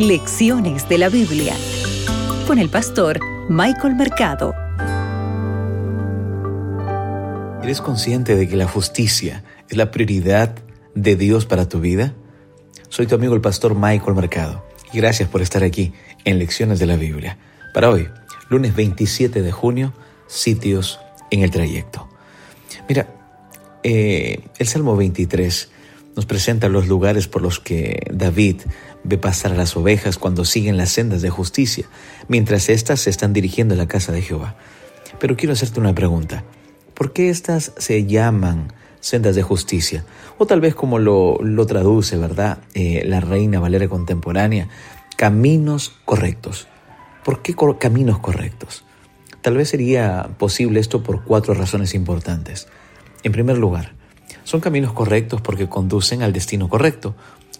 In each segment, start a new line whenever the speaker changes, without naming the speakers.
Lecciones de la Biblia con el pastor Michael Mercado.
¿Eres consciente de que la justicia es la prioridad de Dios para tu vida? Soy tu amigo el pastor Michael Mercado y gracias por estar aquí en Lecciones de la Biblia. Para hoy, lunes 27 de junio, sitios en el trayecto. Mira, eh, el Salmo 23 nos presenta los lugares por los que David ve pasar a las ovejas cuando siguen las sendas de justicia, mientras éstas se están dirigiendo a la casa de Jehová. Pero quiero hacerte una pregunta. ¿Por qué estas se llaman sendas de justicia? O tal vez como lo, traduce, ¿verdad? Eh, la reina Valera contemporánea, caminos correctos. ¿Por qué caminos correctos? Tal vez sería posible esto por cuatro razones importantes. En primer lugar, son caminos correctos porque conducen al destino correcto,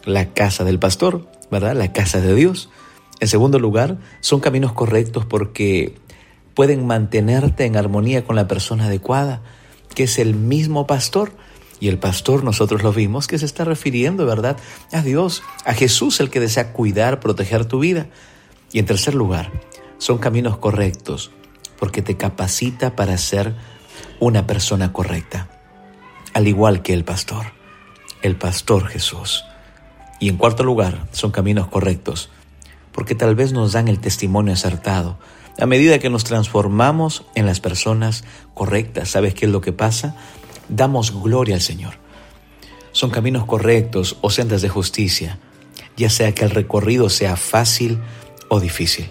la casa del pastor, ¿verdad? La casa de Dios. En segundo lugar, son caminos correctos porque pueden mantenerte en armonía con la persona adecuada, que es el mismo pastor. Y el pastor nosotros lo vimos que se está refiriendo, ¿verdad? A Dios, a Jesús, el que desea cuidar, proteger tu vida. Y en tercer lugar, son caminos correctos porque te capacita para ser una persona correcta al igual que el pastor, el pastor Jesús. Y en cuarto lugar, son caminos correctos, porque tal vez nos dan el testimonio acertado. A medida que nos transformamos en las personas correctas, ¿sabes qué es lo que pasa? Damos gloria al Señor. Son caminos correctos o sendas de justicia, ya sea que el recorrido sea fácil o difícil.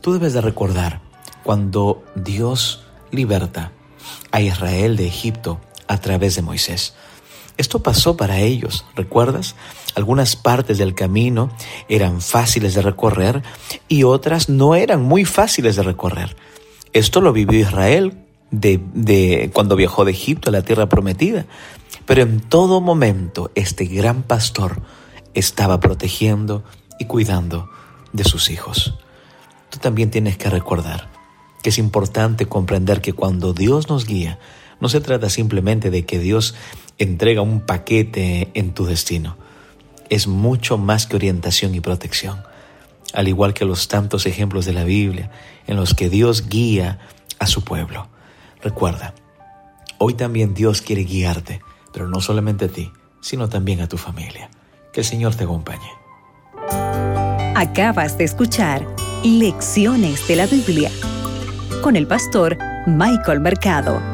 Tú debes de recordar cuando Dios liberta a Israel de Egipto a través de Moisés. Esto pasó para ellos, ¿recuerdas? Algunas partes del camino eran fáciles de recorrer y otras no eran muy fáciles de recorrer. Esto lo vivió Israel de, de, cuando viajó de Egipto a la tierra prometida. Pero en todo momento este gran pastor estaba protegiendo y cuidando de sus hijos. Tú también tienes que recordar que es importante comprender que cuando Dios nos guía, no se trata simplemente de que Dios entrega un paquete en tu destino. Es mucho más que orientación y protección. Al igual que los tantos ejemplos de la Biblia en los que Dios guía a su pueblo. Recuerda, hoy también Dios quiere guiarte, pero no solamente a ti, sino también a tu familia. Que el Señor te acompañe.
Acabas de escuchar Lecciones de la Biblia con el pastor Michael Mercado.